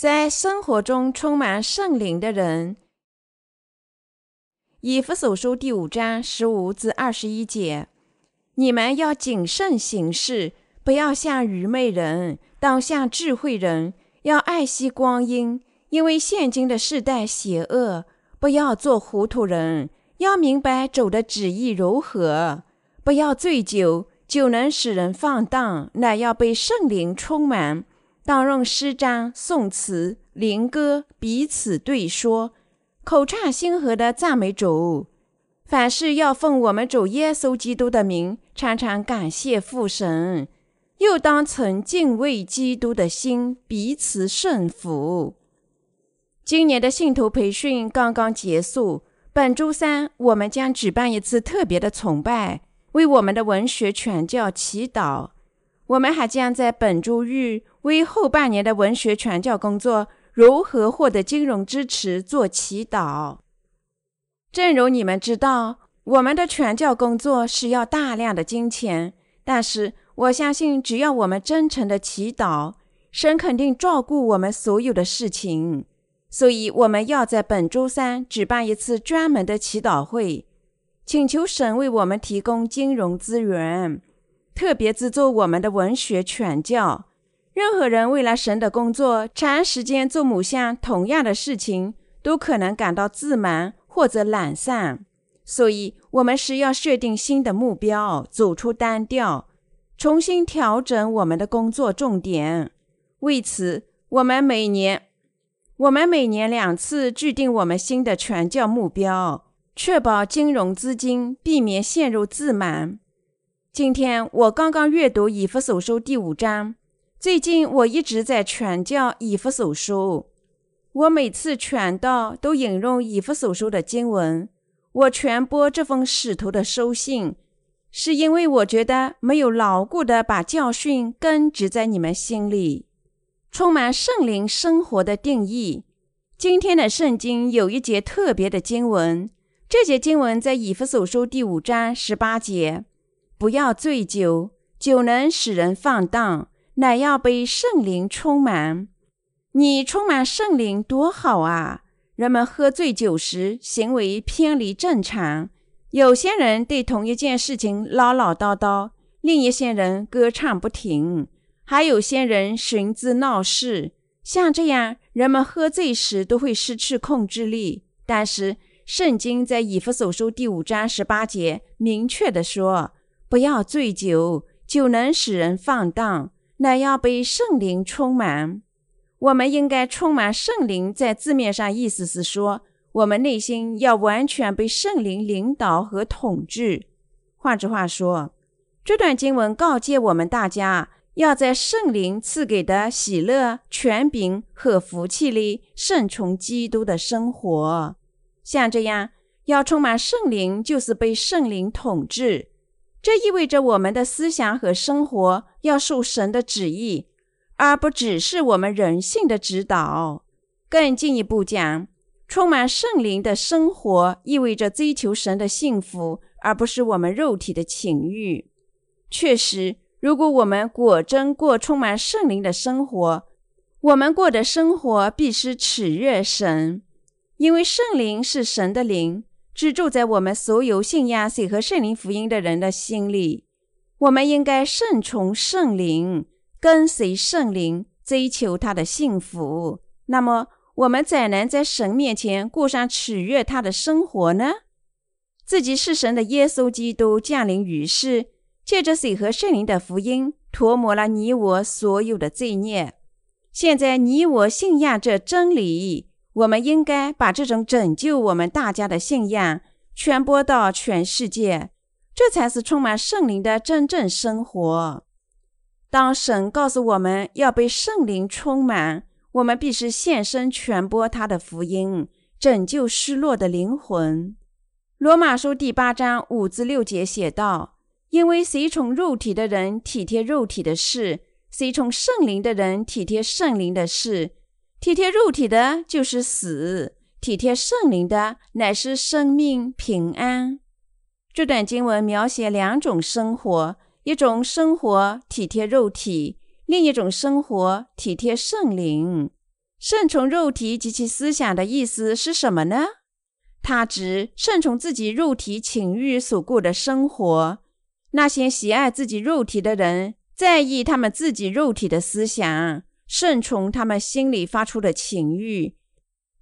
在生活中充满圣灵的人。以弗所书第五章十五至二十一节：你们要谨慎行事，不要像愚昧人，当像智慧人；要爱惜光阴，因为现今的世代邪恶。不要做糊涂人，要明白主的旨意如何。不要醉酒，酒能使人放荡，乃要被圣灵充满。当用诗章、颂词、灵歌彼此对说，口唱心和的赞美主。凡事要奉我们主耶稣基督的名，常常感谢父神。又当存敬畏基督的心，彼此顺服。今年的信徒培训刚刚结束，本周三我们将举办一次特别的崇拜，为我们的文学传教祈祷。我们还将在本周日为后半年的文学传教工作如何获得金融支持做祈祷。正如你们知道，我们的传教工作需要大量的金钱，但是我相信，只要我们真诚的祈祷，神肯定照顾我们所有的事情。所以，我们要在本周三举办一次专门的祈祷会，请求神为我们提供金融资源。特别制作我们的文学传教。任何人为了神的工作，长时间做某项同样的事情，都可能感到自满或者懒散。所以，我们是要设定新的目标，走出单调，重新调整我们的工作重点。为此，我们每年我们每年两次制定我们新的传教目标，确保金融资金，避免陷入自满。今天我刚刚阅读以弗所书第五章。最近我一直在传教以弗所书。我每次传道都引用以弗所书的经文。我传播这封使徒的书信，是因为我觉得没有牢固的把教训根植在你们心里。充满圣灵生活的定义。今天的圣经有一节特别的经文，这节经文在以弗所书第五章十八节。不要醉酒，酒能使人放荡，乃要被圣灵充满。你充满圣灵多好啊！人们喝醉酒时行为偏离正常，有些人对同一件事情唠唠叨叨，另一些人歌唱不停，还有些人寻滋闹事。像这样，人们喝醉时都会失去控制力。但是，圣经在以弗所书第五章十八节明确地说。不要醉酒，酒能使人放荡，乃要被圣灵充满。我们应该充满圣灵，在字面上意思是说，我们内心要完全被圣灵领导和统治。换句话说，这段经文告诫我们大家，要在圣灵赐给的喜乐、权柄和福气里顺从基督的生活。像这样，要充满圣灵，就是被圣灵统治。这意味着我们的思想和生活要受神的旨意，而不只是我们人性的指导。更进一步讲，充满圣灵的生活意味着追求神的幸福，而不是我们肉体的情欲。确实，如果我们果真过充满圣灵的生活，我们过的生活必须取悦神，因为圣灵是神的灵。是住在我们所有信仰谁和圣灵福音的人的心里。我们应该顺从圣灵，跟随圣灵，追求他的幸福。那么，我们怎能在神面前过上取悦他的生活呢？自己是神的耶稣基督降临于世，借着水和圣灵的福音，涂抹了你我所有的罪孽。现在，你我信仰这真理。我们应该把这种拯救我们大家的信仰传播到全世界，这才是充满圣灵的真正生活。当神告诉我们要被圣灵充满，我们必须献身传播他的福音，拯救失落的灵魂。罗马书第八章五至六节写道：“因为随从肉体的人体贴肉体的事，随从圣灵的人体贴圣灵的事。”体贴肉体的，就是死；体贴圣灵的，乃是生命平安。这段经文描写两种生活：一种生活体贴肉体，另一种生活体贴圣灵。顺从肉体及其思想的意思是什么呢？它指顺从自己肉体情欲所过的生活。那些喜爱自己肉体的人，在意他们自己肉体的思想，顺从他们心里发出的情欲。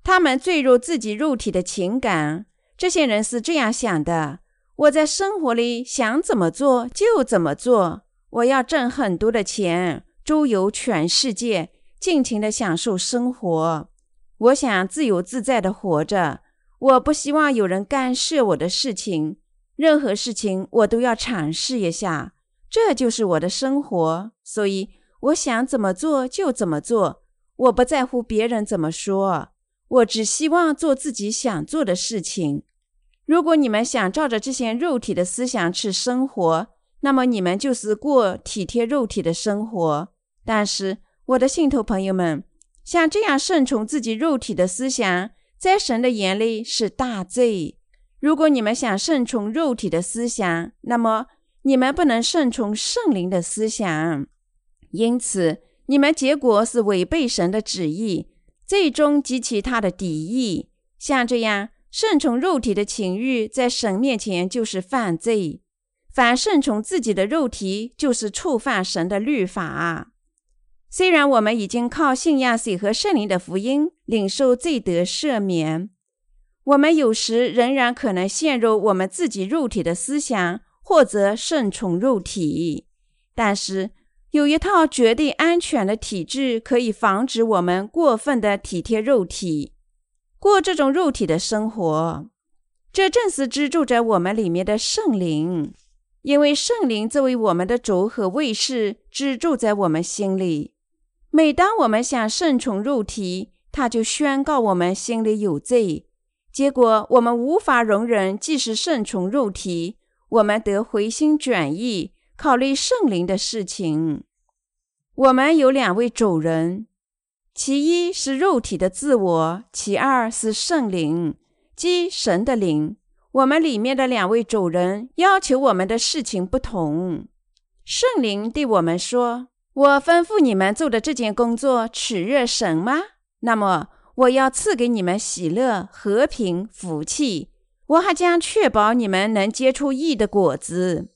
他们坠入自己肉体的情感。这些人是这样想的：我在生活里想怎么做就怎么做。我要挣很多的钱，周游全世界，尽情的享受生活。我想自由自在的活着。我不希望有人干涉我的事情，任何事情我都要尝试一下。这就是我的生活，所以我想怎么做就怎么做。我不在乎别人怎么说，我只希望做自己想做的事情。如果你们想照着这些肉体的思想去生活，那么你们就是过体贴肉体的生活。但是，我的信徒朋友们，像这样顺从自己肉体的思想，在神的眼里是大罪。如果你们想顺从肉体的思想，那么你们不能顺从圣灵的思想，因此你们结果是违背神的旨意，最终激起他的敌意。像这样顺从肉体的情欲，在神面前就是犯罪。凡顺从自己的肉体，就是触犯神的律法。虽然我们已经靠信仰水和圣灵的福音领受罪得赦免，我们有时仍然可能陷入我们自己肉体的思想，或者顺从肉体。但是有一套绝对安全的体制，可以防止我们过分的体贴肉体，过这种肉体的生活。这正是居住在我们里面的圣灵。因为圣灵作为我们的主和卫士，只住在我们心里。每当我们想顺从肉体，他就宣告我们心里有罪。结果我们无法容忍，即使顺从肉体，我们得回心转意，考虑圣灵的事情。我们有两位主人，其一是肉体的自我，其二是圣灵，即神的灵。我们里面的两位主人要求我们的事情不同。圣灵对我们说：“我吩咐你们做的这件工作取悦神吗？那么我要赐给你们喜乐、和平、福气。我还将确保你们能结出义的果子。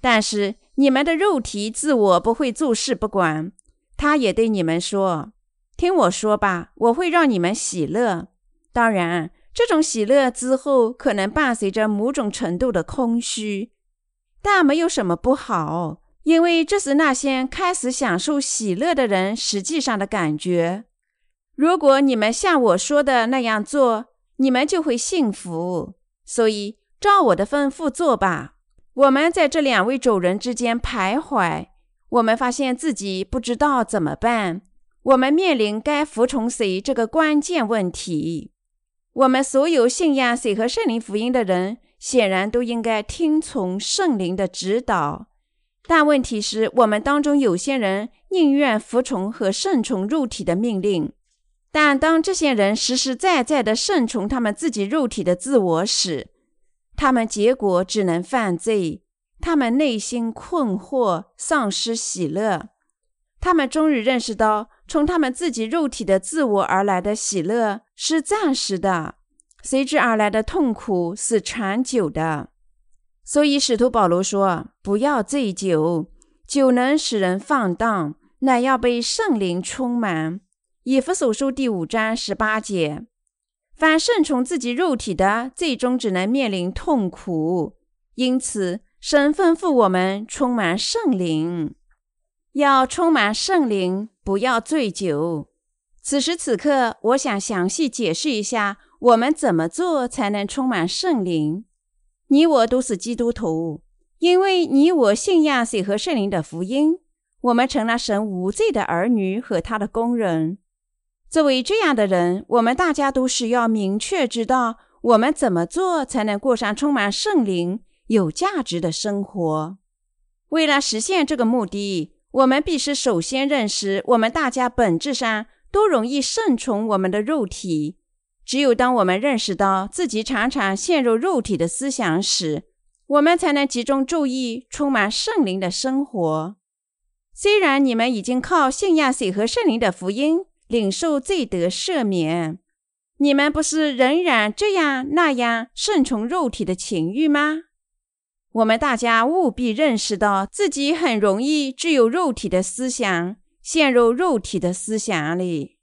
但是你们的肉体自我不会坐视不管。他也对你们说：听我说吧，我会让你们喜乐。当然。”这种喜乐之后，可能伴随着某种程度的空虚，但没有什么不好，因为这是那些开始享受喜乐的人实际上的感觉。如果你们像我说的那样做，你们就会幸福。所以，照我的吩咐做吧。我们在这两位主人之间徘徊，我们发现自己不知道怎么办。我们面临该服从谁这个关键问题。我们所有信仰谁和圣灵福音的人，显然都应该听从圣灵的指导。但问题是我们当中有些人宁愿服从和顺从肉体的命令，但当这些人实实在在地顺从他们自己肉体的自我时，他们结果只能犯罪。他们内心困惑，丧失喜乐。他们终于认识到。从他们自己肉体的自我而来的喜乐是暂时的，随之而来的痛苦是长久的。所以使徒保罗说：“不要醉酒，酒能使人放荡，乃要被圣灵充满。”以弗所书第五章十八节。凡顺从自己肉体的，最终只能面临痛苦。因此，神吩咐我们充满圣灵。要充满圣灵，不要醉酒。此时此刻，我想详细解释一下，我们怎么做才能充满圣灵。你我都是基督徒，因为你我信仰水和圣灵的福音，我们成了神无罪的儿女和他的工人。作为这样的人，我们大家都是要明确知道，我们怎么做才能过上充满圣灵、有价值的生活。为了实现这个目的。我们必须首先认识，我们大家本质上都容易顺从我们的肉体。只有当我们认识到自己常常陷入肉体的思想时，我们才能集中注意，充满圣灵的生活。虽然你们已经靠信仰水和圣灵的福音领受罪得赦免。你们不是仍然这样那样顺从肉体的情欲吗？我们大家务必认识到自己很容易具有肉体的思想，陷入肉体的思想里，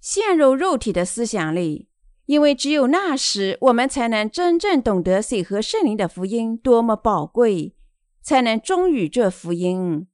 陷入肉体的思想里。因为只有那时，我们才能真正懂得水和圣灵的福音多么宝贵，才能忠于这福音。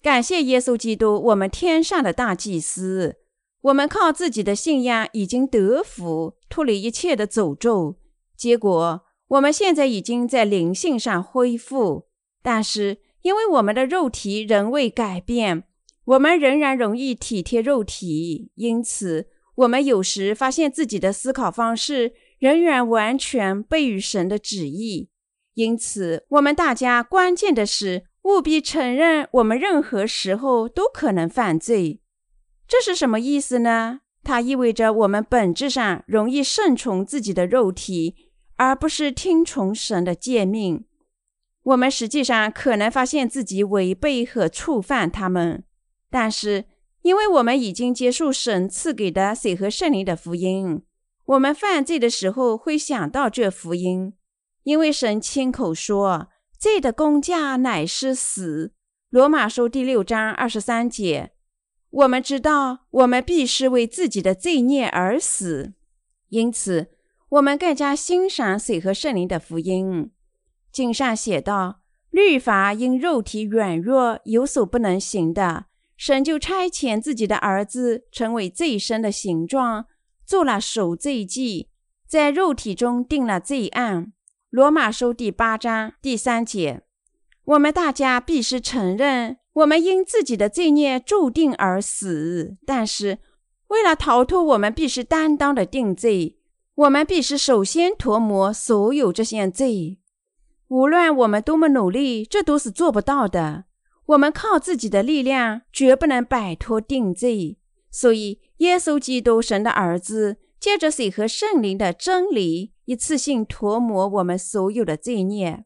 感谢耶稣基督，我们天上的大祭司。我们靠自己的信仰已经得福，脱离一切的诅咒。结果，我们现在已经在灵性上恢复，但是因为我们的肉体仍未改变，我们仍然容易体贴肉体，因此。我们有时发现自己的思考方式仍然完全背于神的旨意，因此，我们大家关键的是务必承认，我们任何时候都可能犯罪。这是什么意思呢？它意味着我们本质上容易顺从自己的肉体，而不是听从神的诫命。我们实际上可能发现自己违背和触犯他们，但是。因为我们已经接受神赐给的水和圣灵的福音，我们犯罪的时候会想到这福音。因为神亲口说：“罪的工价乃是死。”罗马书第六章二十三节。我们知道，我们必是为自己的罪孽而死，因此我们更加欣赏水和圣灵的福音。经上写道：“律法因肉体软弱有所不能行的。”神就差遣自己的儿子成为罪身的形状，做了赎罪祭，在肉体中定了罪案。罗马书第八章第三节。我们大家必须承认，我们因自己的罪孽注定而死。但是，为了逃脱我们必须担当的定罪，我们必须首先涂抹所有这些罪。无论我们多么努力，这都是做不到的。我们靠自己的力量绝不能摆脱定罪，所以耶稣基督神的儿子借着水和圣灵的真理，一次性涂抹我们所有的罪孽。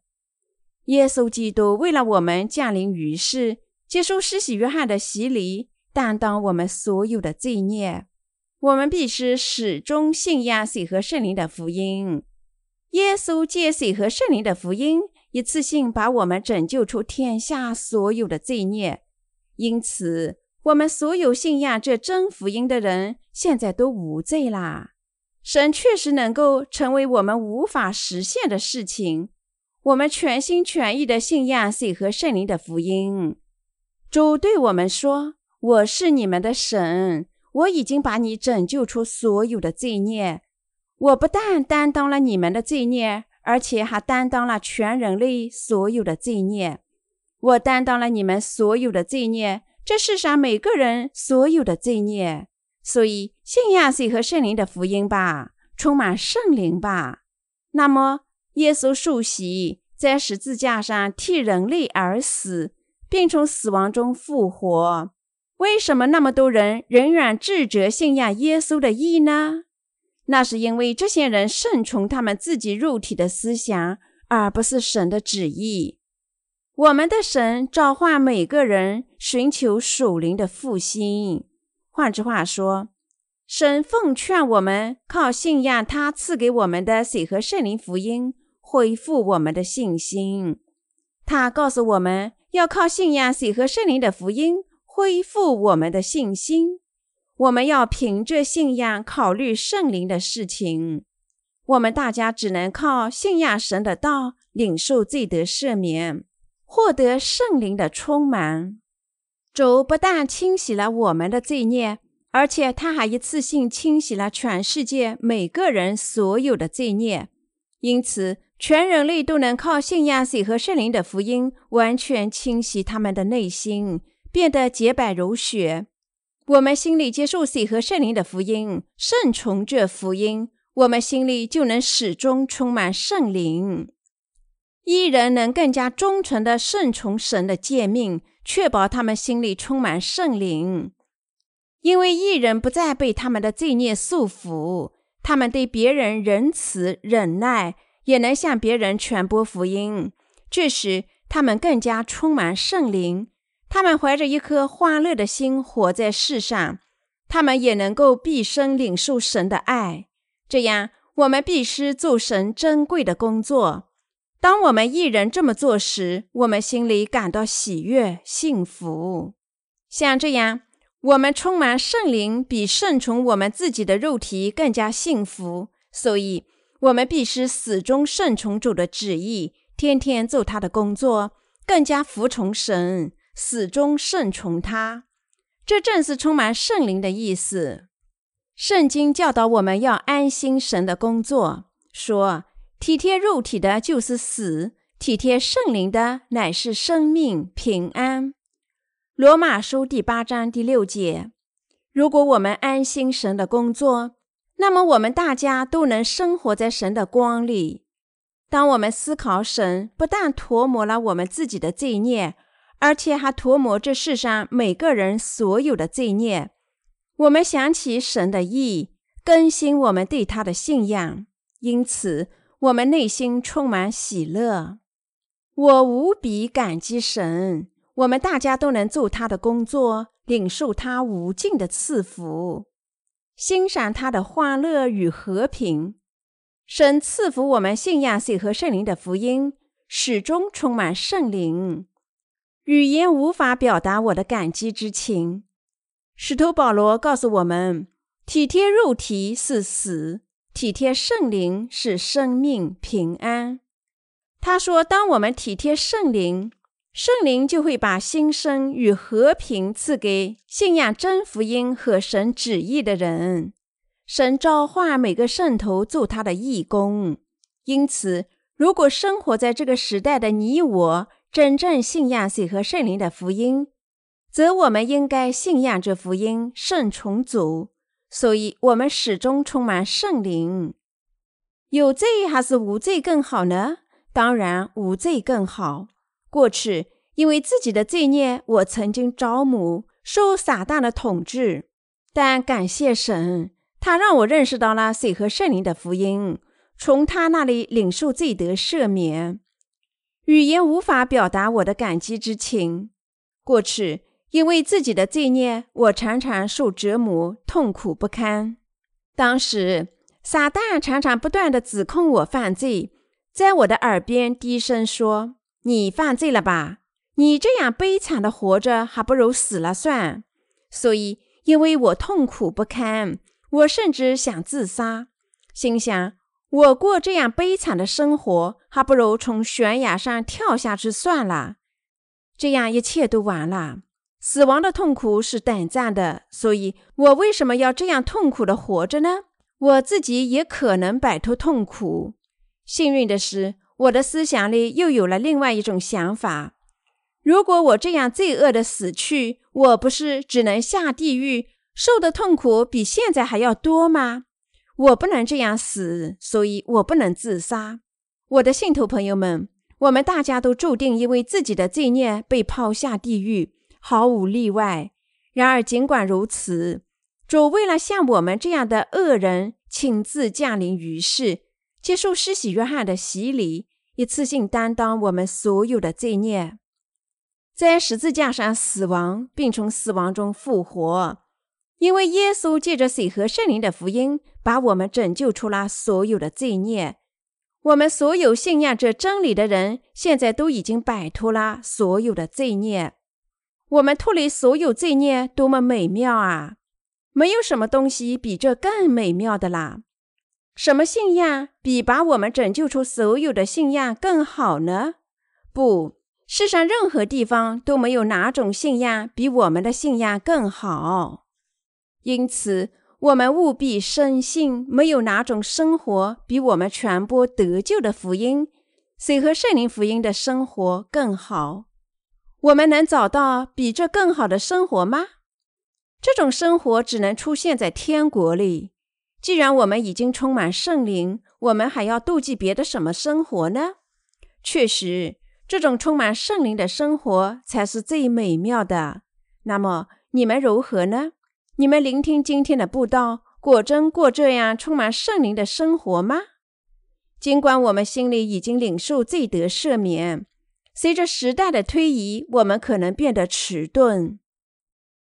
耶稣基督为了我们降临于世，接受施洗约翰的洗礼，担当我们所有的罪孽。我们必须始终信仰水和圣灵的福音。耶稣借水和圣灵的福音。一次性把我们拯救出天下所有的罪孽，因此我们所有信仰这真福音的人，现在都无罪啦。神确实能够成为我们无法实现的事情。我们全心全意的信仰水和圣灵的福音。主对我们说：“我是你们的神，我已经把你拯救出所有的罪孽。我不但担当了你们的罪孽。”而且还担当了全人类所有的罪孽，我担当了你们所有的罪孽，这世上每个人所有的罪孽。所以，信仰水和圣灵的福音吧，充满圣灵吧。那么，耶稣受洗，在十字架上替人类而死，并从死亡中复活。为什么那么多人仍然自责信仰耶稣的义呢？那是因为这些人顺从他们自己肉体的思想，而不是神的旨意。我们的神召唤每个人寻求属灵的复兴。换句话说，神奉劝我们靠信仰他赐给我们的水和圣灵福音，恢复我们的信心。他告诉我们要靠信仰水和圣灵的福音，恢复我们的信心。我们要凭着信仰考虑圣灵的事情。我们大家只能靠信仰神的道，领受罪得赦免，获得圣灵的充满。主不但清洗了我们的罪孽，而且他还一次性清洗了全世界每个人所有的罪孽。因此，全人类都能靠信仰水和圣灵的福音，完全清洗他们的内心，变得洁白如雪。我们心里接受水和圣灵的福音，顺从这福音，我们心里就能始终充满圣灵。一人能更加忠诚地顺从神的诫命，确保他们心里充满圣灵。因为一人不再被他们的罪孽束缚，他们对别人仁慈忍耐，也能向别人传播福音。这时，他们更加充满圣灵。他们怀着一颗欢乐的心活在世上，他们也能够毕生领受神的爱。这样，我们必须做神珍贵的工作。当我们一人这么做时，我们心里感到喜悦、幸福。像这样，我们充满圣灵，比顺从我们自己的肉体更加幸福。所以，我们必须始终顺从主的旨意，天天做他的工作，更加服从神，始终顺从他。这正是充满圣灵的意思。圣经教导我们要安心神的工作，说体贴肉体的就是死，体贴圣灵的乃是生命平安。罗马书第八章第六节。如果我们安心神的工作，那么我们大家都能生活在神的光里。当我们思考神不但涂抹了我们自己的罪孽，而且还涂抹这世上每个人所有的罪孽。我们想起神的意，更新我们对他的信仰，因此我们内心充满喜乐。我无比感激神，我们大家都能做他的工作，领受他无尽的赐福，欣赏他的欢乐与和平。神赐福我们信仰水和圣灵的福音，始终充满圣灵。语言无法表达我的感激之情。使徒保罗告诉我们：体贴肉体是死，体贴圣灵是生命平安。他说：“当我们体贴圣灵，圣灵就会把新生与和平赐给信仰真福音和神旨意的人。神召唤每个圣徒做他的义工。因此，如果生活在这个时代的你我，真正信仰水和圣灵的福音，则我们应该信仰这福音，圣从主。所以，我们始终充满圣灵。有罪还是无罪更好呢？当然，无罪更好。过去，因为自己的罪孽，我曾经着魔，受撒旦的统治。但感谢神，他让我认识到了水和圣灵的福音，从他那里领受罪得赦免。语言无法表达我的感激之情。过去，因为自己的罪孽，我常常受折磨，痛苦不堪。当时，撒旦常常不断的指控我犯罪，在我的耳边低声说：“你犯罪了吧？你这样悲惨的活着，还不如死了算。”所以，因为我痛苦不堪，我甚至想自杀，心想。我过这样悲惨的生活，还不如从悬崖上跳下去算了。这样一切都完了。死亡的痛苦是短暂的，所以我为什么要这样痛苦的活着呢？我自己也可能摆脱痛苦。幸运的是，我的思想里又有了另外一种想法：如果我这样罪恶的死去，我不是只能下地狱，受的痛苦比现在还要多吗？我不能这样死，所以我不能自杀。我的信徒朋友们，我们大家都注定因为自己的罪孽被抛下地狱，毫无例外。然而，尽管如此，主为了像我们这样的恶人亲自降临于世，接受施洗约翰的洗礼，一次性担当我们所有的罪孽，在十字架上死亡，并从死亡中复活。因为耶稣借着水和圣灵的福音，把我们拯救出了所有的罪孽。我们所有信仰这真理的人，现在都已经摆脱了所有的罪孽。我们脱离所有罪孽，多么美妙啊！没有什么东西比这更美妙的啦。什么信仰比把我们拯救出所有的信仰更好呢？不，世上任何地方都没有哪种信仰比我们的信仰更好。因此，我们务必深信，没有哪种生活比我们传播得救的福音、水和圣灵福音的生活更好。我们能找到比这更好的生活吗？这种生活只能出现在天国里。既然我们已经充满圣灵，我们还要妒忌别的什么生活呢？确实，这种充满圣灵的生活才是最美妙的。那么，你们如何呢？你们聆听今天的布道，果真过这样充满圣灵的生活吗？尽管我们心里已经领受罪得赦免，随着时代的推移，我们可能变得迟钝。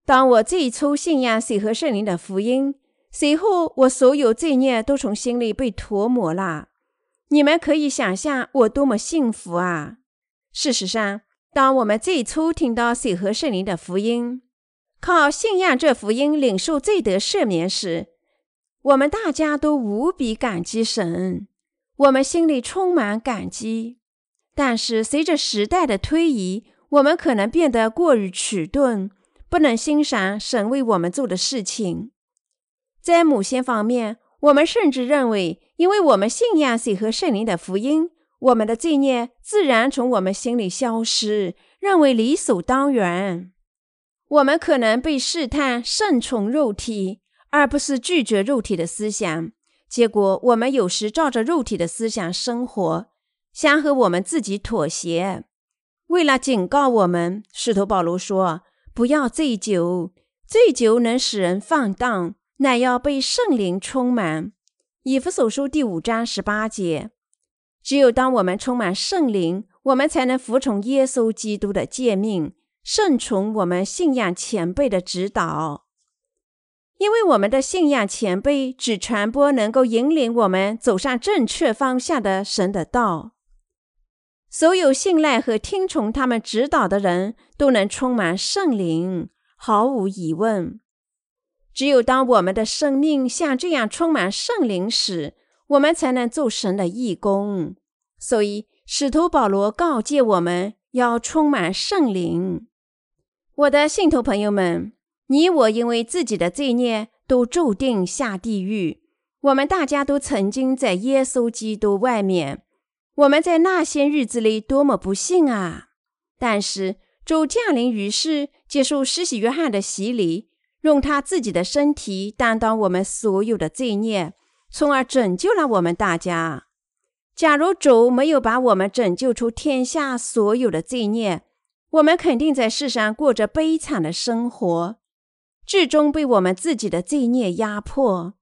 当我最初信仰水和圣灵的福音，随后我所有罪孽都从心里被涂抹了。你们可以想象我多么幸福啊！事实上，当我们最初听到水和圣灵的福音，靠信仰这福音领受罪得赦免时，我们大家都无比感激神，我们心里充满感激。但是随着时代的推移，我们可能变得过于迟钝。不能欣赏神为我们做的事情。在某些方面，我们甚至认为，因为我们信仰水和圣灵的福音，我们的罪孽自然从我们心里消失，认为理所当然。我们可能被试探顺从肉体，而不是拒绝肉体的思想。结果，我们有时照着肉体的思想生活，想和我们自己妥协。为了警告我们，使徒保罗说。不要醉酒，醉酒能使人放荡，乃要被圣灵充满。以弗所书第五章十八节。只有当我们充满圣灵，我们才能服从耶稣基督的诫命，顺从我们信仰前辈的指导。因为我们的信仰前辈只传播能够引领我们走上正确方向的神的道。所有信赖和听从他们指导的人都能充满圣灵，毫无疑问。只有当我们的生命像这样充满圣灵时，我们才能做神的义工。所以，使徒保罗告诫我们要充满圣灵。我的信徒朋友们，你我因为自己的罪孽都注定下地狱。我们大家都曾经在耶稣基督外面。我们在那些日子里多么不幸啊！但是主降临于世，接受施洗约翰的洗礼，用他自己的身体担当我们所有的罪孽，从而拯救了我们大家。假如主没有把我们拯救出天下所有的罪孽，我们肯定在世上过着悲惨的生活，最终被我们自己的罪孽压迫。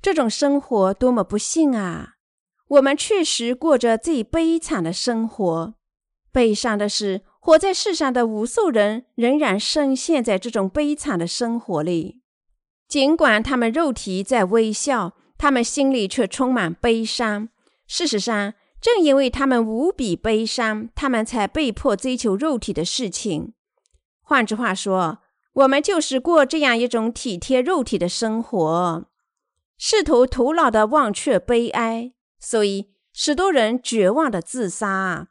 这种生活多么不幸啊！我们确实过着最悲惨的生活。悲伤的是，活在世上的无数人仍然深陷在这种悲惨的生活里。尽管他们肉体在微笑，他们心里却充满悲伤。事实上，正因为他们无比悲伤，他们才被迫追求肉体的事情。换句话说，我们就是过这样一种体贴肉体的生活，试图徒劳地忘却悲哀。所以，许多人绝望的自杀。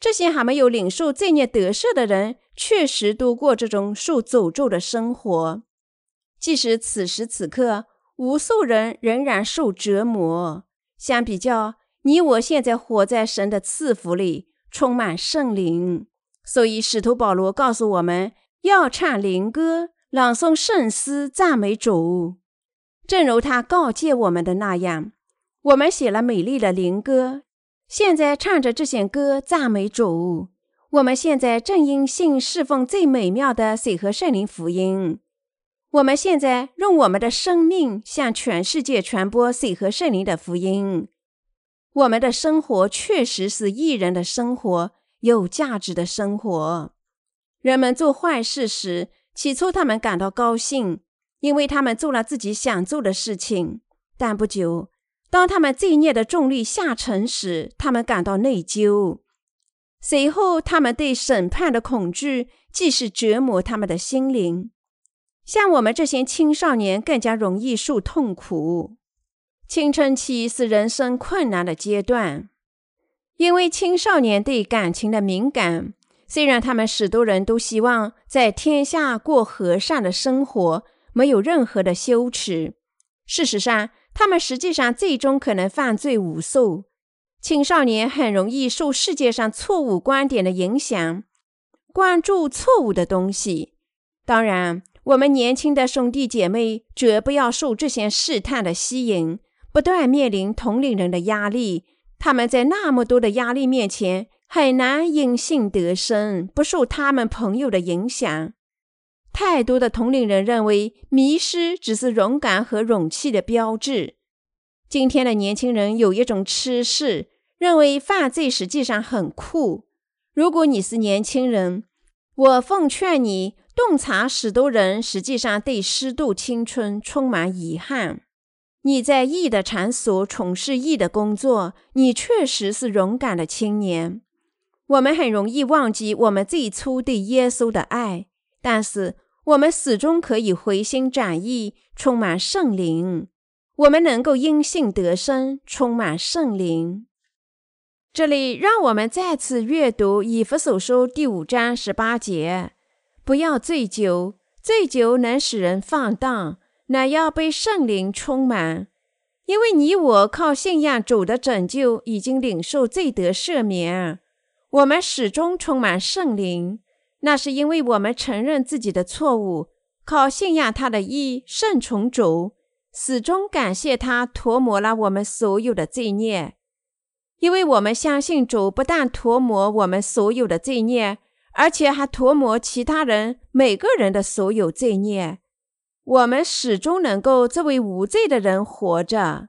这些还没有领受罪孽得赦的人，确实都过这种受诅咒的生活。即使此时此刻，无数人仍然受折磨。相比较，你我现在活在神的赐福里，充满圣灵。所以，使徒保罗告诉我们要唱灵歌，朗诵圣诗，赞美主，正如他告诫我们的那样。我们写了美丽的灵歌，现在唱着这些歌赞美主。我们现在正因信侍奉最美妙的水和圣灵福音。我们现在用我们的生命向全世界传播水和圣灵的福音。我们的生活确实是艺人的生活，有价值的生活。人们做坏事时，起初他们感到高兴，因为他们做了自己想做的事情。但不久，当他们罪孽的重力下沉时，他们感到内疚。随后，他们对审判的恐惧，既是折磨他们的心灵。像我们这些青少年，更加容易受痛苦。青春期是人生困难的阶段，因为青少年对感情的敏感。虽然他们许多人都希望在天下过和善的生活，没有任何的羞耻，事实上。他们实际上最终可能犯罪无数。青少年很容易受世界上错误观点的影响，关注错误的东西。当然，我们年轻的兄弟姐妹绝不要受这些试探的吸引，不断面临同龄人的压力。他们在那么多的压力面前，很难因信得生，不受他们朋友的影响。太多的同龄人认为迷失只是勇敢和勇气的标志。今天的年轻人有一种趋势，认为犯罪实际上很酷。如果你是年轻人，我奉劝你洞察许多人实际上对虚度青春充满遗憾。你在义的场所从事义的工作，你确实是勇敢的青年。我们很容易忘记我们最初对耶稣的爱，但是我们始终可以回心转意，充满圣灵。我们能够因信得生，充满圣灵。这里让我们再次阅读以弗所书第五章十八节。不要醉酒，醉酒能使人放荡，乃要被圣灵充满。因为你我靠信仰主的拯救，已经领受罪得赦免。我们始终充满圣灵，那是因为我们承认自己的错误，靠信仰他的义，顺从主，始终感谢他涂抹了我们所有的罪孽。因为我们相信主不但涂抹我们所有的罪孽。而且还涂抹其他人每个人的所有罪孽，我们始终能够作为无罪的人活着。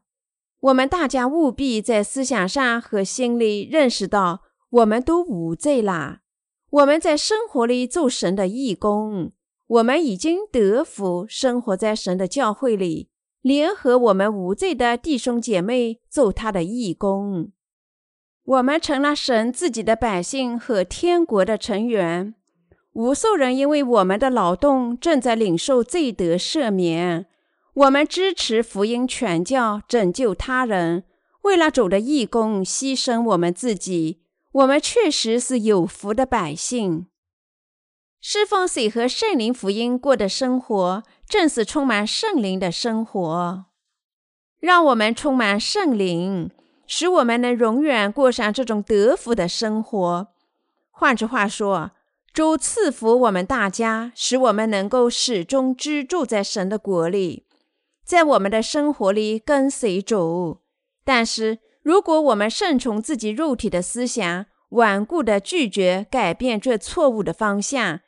我们大家务必在思想上和心里认识到，我们都无罪啦。我们在生活里做神的义工，我们已经得福，生活在神的教会里，联合我们无罪的弟兄姐妹做他的义工。我们成了神自己的百姓和天国的成员，无数人因为我们的劳动正在领受罪得赦免。我们支持福音传教，拯救他人，为了主的义工牺牲我们自己。我们确实是有福的百姓。侍奉水和圣灵福音过的生活，正是充满圣灵的生活。让我们充满圣灵。使我们能永远过上这种得福的生活。换句话说，主赐福我们大家，使我们能够始终居住在神的国里，在我们的生活里跟随主。但是，如果我们顺从自己肉体的思想，顽固地拒绝改变这错误的方向，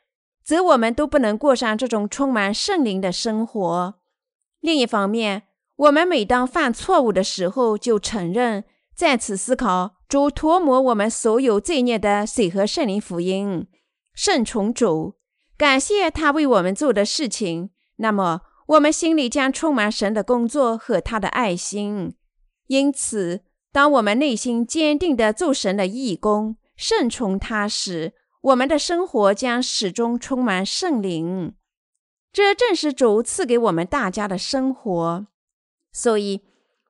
则我们都不能过上这种充满圣灵的生活。另一方面，我们每当犯错误的时候，就承认。再次思考主涂抹我们所有罪孽的水和圣灵福音，圣从主，感谢他为我们做的事情。那么，我们心里将充满神的工作和他的爱心。因此，当我们内心坚定地做神的义工，顺从他时，我们的生活将始终充满圣灵。这正是主赐给我们大家的生活。所以。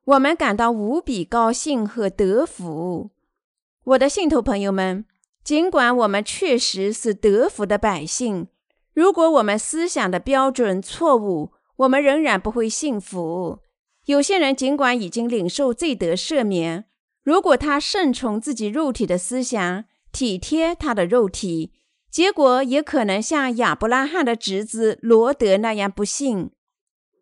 我们感到无比高兴和得福，我的信徒朋友们。尽管我们确实是得福的百姓，如果我们思想的标准错误，我们仍然不会幸福。有些人尽管已经领受罪得赦免，如果他顺从自己肉体的思想，体贴他的肉体，结果也可能像亚伯拉罕的侄子罗德那样不幸。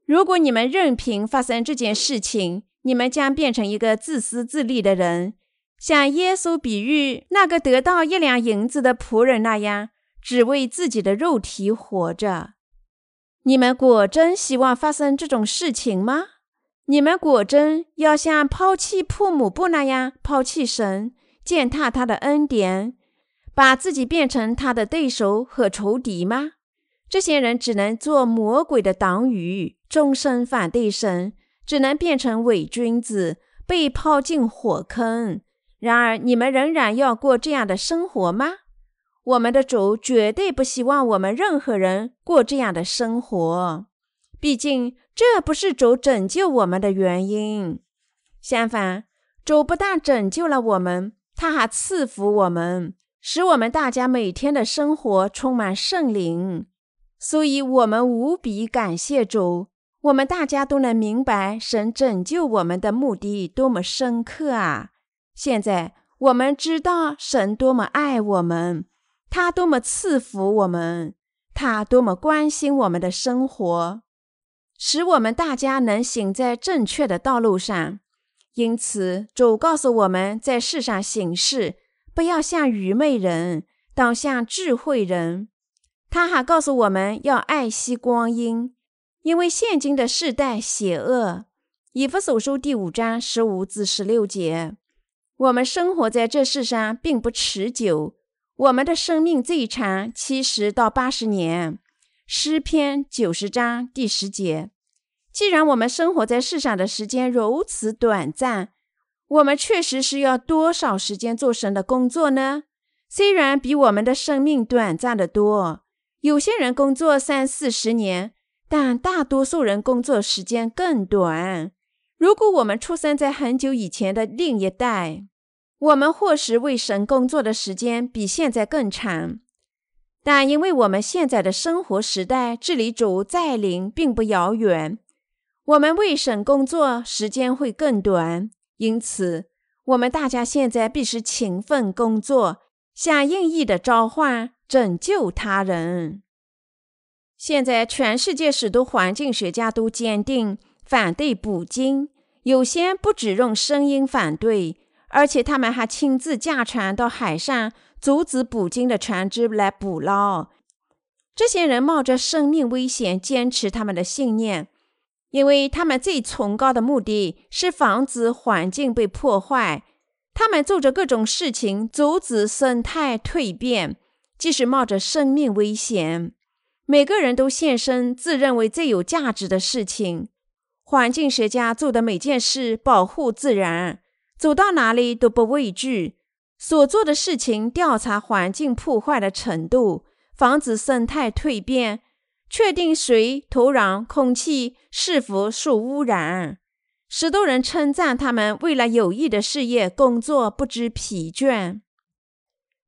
如果你们任凭发生这件事情，你们将变成一个自私自利的人，像耶稣比喻那个得到一两银子的仆人那样，只为自己的肉体活着。你们果真希望发生这种事情吗？你们果真要像抛弃父母不那样抛弃神，践踏他的恩典，把自己变成他的对手和仇敌吗？这些人只能做魔鬼的党羽，终身反对神。只能变成伪君子，被抛进火坑。然而，你们仍然要过这样的生活吗？我们的主绝对不希望我们任何人过这样的生活。毕竟，这不是主拯救我们的原因。相反，主不但拯救了我们，他还赐福我们，使我们大家每天的生活充满圣灵。所以，我们无比感谢主。我们大家都能明白神拯救我们的目的多么深刻啊！现在我们知道神多么爱我们，他多么赐福我们，他多么关心我们的生活，使我们大家能行在正确的道路上。因此，主告诉我们在世上行事，不要像愚昧人，当像智慧人。他还告诉我们要爱惜光阴。因为现今的世代邪恶，以弗所书第五章十五至十六节，我们生活在这世上并不持久，我们的生命最长七十到八十年，诗篇九十章第十节。既然我们生活在世上的时间如此短暂，我们确实是要多少时间做神的工作呢？虽然比我们的生命短暂的多，有些人工作三四十年，但大多数人工作时间更短。如果我们出生在很久以前的另一代，我们或许为神工作的时间比现在更长。但因为我们现在的生活时代距离主再临并不遥远，我们为神工作时间会更短。因此，我们大家现在必须勤奋工作，响应义的召唤，拯救他人。现在，全世界许多环境学家都坚定反对捕鲸，有些不只用声音反对，而且他们还亲自驾船到海上。阻止捕鲸的船只来捕捞。这些人冒着生命危险坚持他们的信念，因为他们最崇高的目的是防止环境被破坏。他们做着各种事情阻止生态蜕变，即使冒着生命危险。每个人都献身自认为最有价值的事情。环境学家做的每件事保护自然，走到哪里都不畏惧。所做的事情，调查环境破坏的程度，防止生态蜕变，确定水、土壤、空气是否受污染。许多人称赞他们为了有益的事业工作不知疲倦。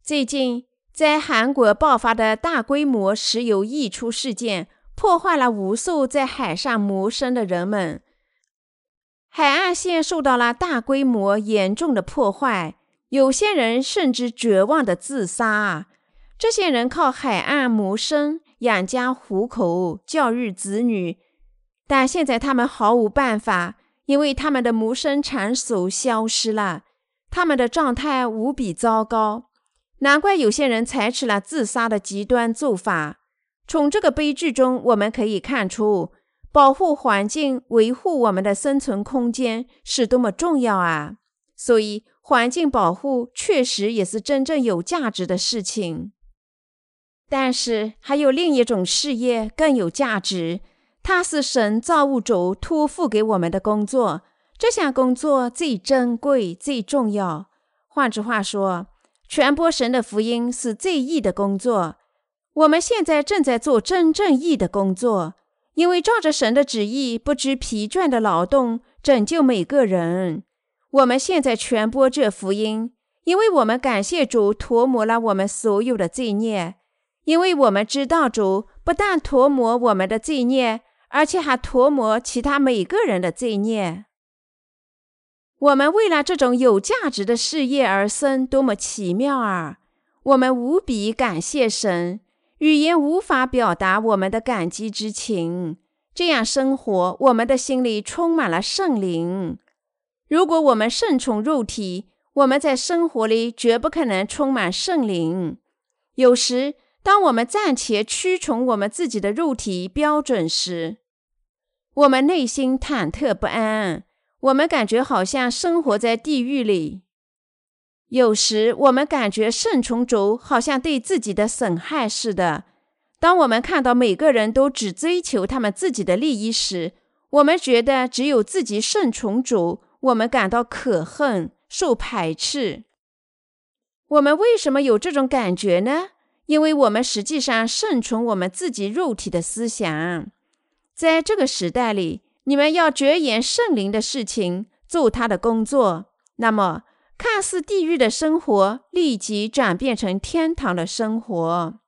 最近，在韩国爆发的大规模石油溢出事件，破坏了无数在海上谋生的人们，海岸线受到了大规模严重的破坏。有些人甚至绝望的自杀啊。这些人靠海岸谋生、养家糊口、教育子女，但现在他们毫无办法，因为他们的谋生场所消失了。他们的状态无比糟糕，难怪有些人采取了自杀的极端做法。从这个悲剧中，我们可以看出，保护环境、维护我们的生存空间是多么重要啊！所以。环境保护确实也是真正有价值的事情，但是还有另一种事业更有价值，它是神造物主托付给我们的工作。这项工作最珍贵、最重要。换句话说，传播神的福音是最易的工作。我们现在正在做真正义的工作，因为照着神的旨意，不知疲倦的劳动，拯救每个人。我们现在传播这福音，因为我们感谢主涂抹了我们所有的罪孽，因为我们知道主不但涂抹我们的罪孽，而且还涂抹其他每个人的罪孽。我们为了这种有价值的事业而生，多么奇妙啊！我们无比感谢神，语言无法表达我们的感激之情。这样生活，我们的心里充满了圣灵。如果我们顺从肉体，我们在生活里绝不可能充满圣灵。有时，当我们暂且屈从我们自己的肉体标准时，我们内心忐忑不安，我们感觉好像生活在地狱里。有时，我们感觉顺从主好像对自己的损害似的。当我们看到每个人都只追求他们自己的利益时，我们觉得只有自己顺从主。我们感到可恨、受排斥。我们为什么有这种感觉呢？因为我们实际上顺从我们自己肉体的思想。在这个时代里，你们要着眼圣灵的事情，做他的工作，那么看似地狱的生活立即转变成天堂的生活。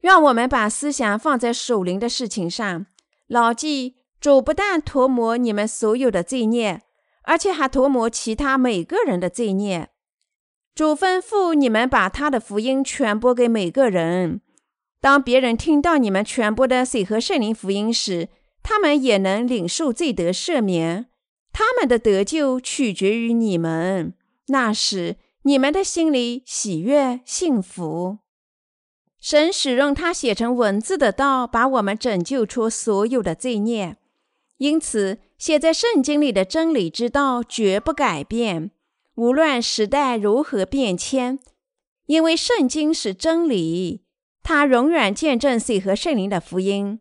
让我们把思想放在属灵的事情上，牢记主不但涂抹你们所有的罪孽。而且还涂抹其他每个人的罪孽。主吩咐你们把他的福音传播给每个人。当别人听到你们传播的水和圣灵福音时，他们也能领受罪得赦免。他们的得救取决于你们。那时，你们的心里喜悦幸福。神使用他写成文字的道，把我们拯救出所有的罪孽。因此。写在圣经里的真理之道绝不改变，无论时代如何变迁，因为圣经是真理，它永远见证水和圣灵的福音，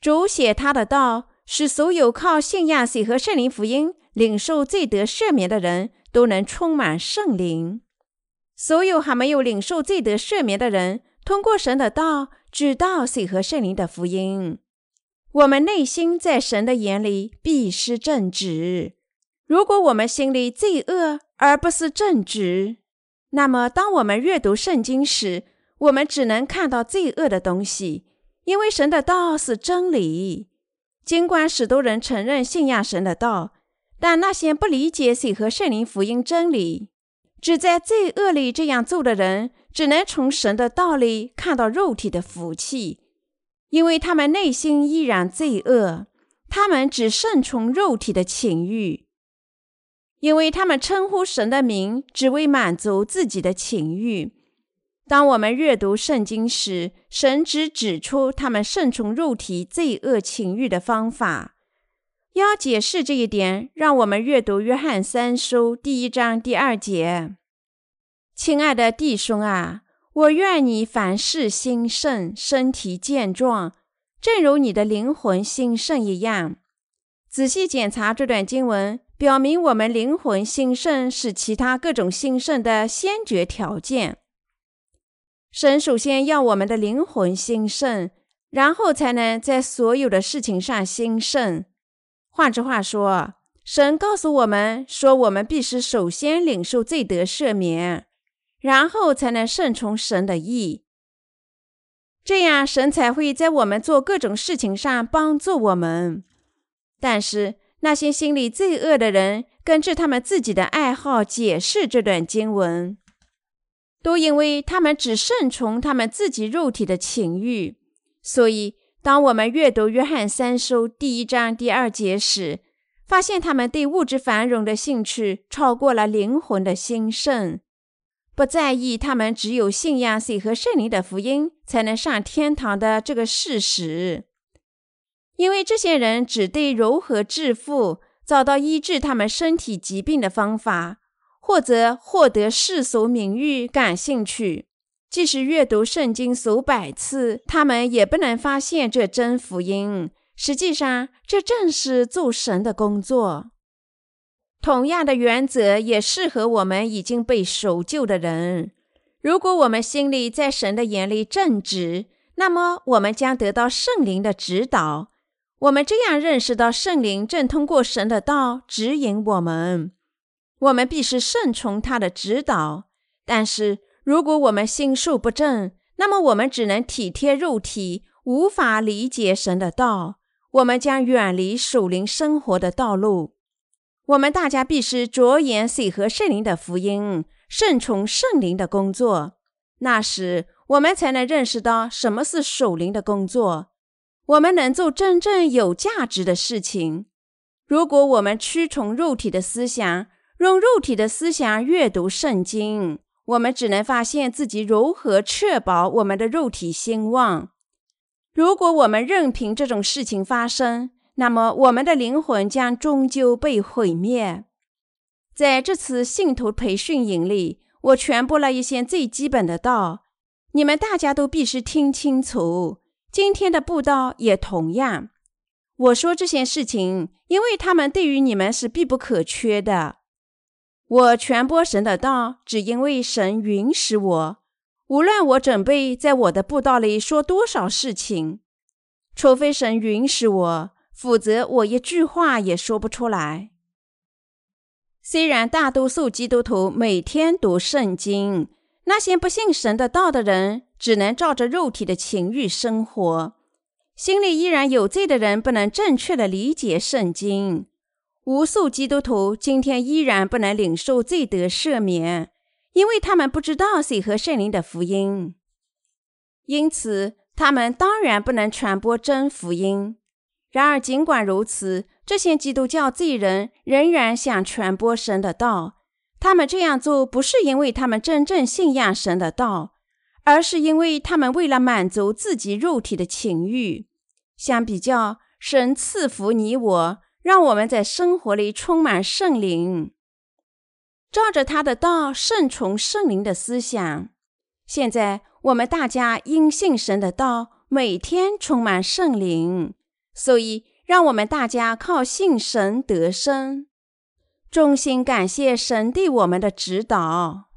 主写他的道，使所有靠信仰水和圣灵福音领受罪得赦免的人都能充满圣灵。所有还没有领受罪得赦免的人，通过神的道知道水和圣灵的福音。我们内心在神的眼里必是正直。如果我们心里罪恶而不是正直，那么当我们阅读圣经时，我们只能看到罪恶的东西。因为神的道是真理。尽管许多人承认信仰神的道，但那些不理解水和圣灵福音真理，只在罪恶里这样做的人，只能从神的道里看到肉体的福气。因为他们内心依然罪恶，他们只顺从肉体的情欲，因为他们称呼神的名，只为满足自己的情欲。当我们阅读圣经时，神只指出他们顺从肉体罪恶情欲的方法。要解释这一点，让我们阅读约翰三书第一章第二节：“亲爱的弟兄啊。”我愿你凡事兴盛，身体健壮，正如你的灵魂兴盛一样。仔细检查这段经文，表明我们灵魂兴盛是其他各种兴盛的先决条件。神首先要我们的灵魂兴盛，然后才能在所有的事情上兴盛。换句话说，神告诉我们说，我们必须首先领受罪得赦免。然后才能顺从神的意，这样神才会在我们做各种事情上帮助我们。但是那些心里罪恶的人，根据他们自己的爱好解释这段经文，都因为他们只顺从他们自己肉体的情欲，所以当我们阅读约翰三书第一章第二节时，发现他们对物质繁荣的兴趣超过了灵魂的兴盛。不在意他们只有信仰水和圣灵的福音才能上天堂的这个事实，因为这些人只对如何致富、找到医治他们身体疾病的方法，或者获得世俗名誉感兴趣。即使阅读圣经数百次，他们也不能发现这真福音。实际上，这正是做神的工作。同样的原则也适合我们已经被守旧的人。如果我们心里在神的眼里正直，那么我们将得到圣灵的指导。我们这样认识到圣灵正通过神的道指引我们，我们必须顺从他的指导。但是，如果我们心术不正，那么我们只能体贴肉体，无法理解神的道。我们将远离属灵生活的道路。我们大家必须着眼水和圣灵的福音，顺从圣灵的工作。那时，我们才能认识到什么是属灵的工作。我们能做真正有价值的事情。如果我们屈从肉体的思想，用肉体的思想阅读圣经，我们只能发现自己如何确保我们的肉体兴旺。如果我们任凭这种事情发生，那么，我们的灵魂将终究被毁灭。在这次信徒培训营里，我传播了一些最基本的道，你们大家都必须听清楚。今天的布道也同样。我说这些事情，因为他们对于你们是必不可缺的。我传播神的道，只因为神允许我。无论我准备在我的布道里说多少事情，除非神允许我。否则，我一句话也说不出来。虽然大多数基督徒每天读圣经，那些不信神的道的人只能照着肉体的情欲生活，心里依然有罪的人不能正确的理解圣经。无数基督徒今天依然不能领受罪得赦免，因为他们不知道谁和圣灵的福音，因此他们当然不能传播真福音。然而，尽管如此，这些基督教罪人仍然想传播神的道。他们这样做不是因为他们真正信仰神的道，而是因为他们为了满足自己肉体的情欲。相比较，神赐福你我，让我们在生活里充满圣灵，照着他的道，顺从圣灵的思想。现在，我们大家因信神的道，每天充满圣灵，所以让我们大家靠信神得生。衷心感谢神对我们的指导。